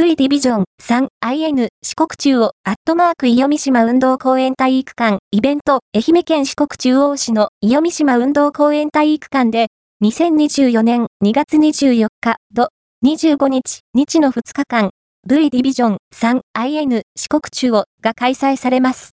V ディビジョン 3IN 四国中央アットマーク伊予三島運動公園体育館イベント愛媛県四国中央市の伊予三島運動公園体育館で2024年2月24日土25日日の2日間 V ディビジョン 3IN 四国中央が開催されます。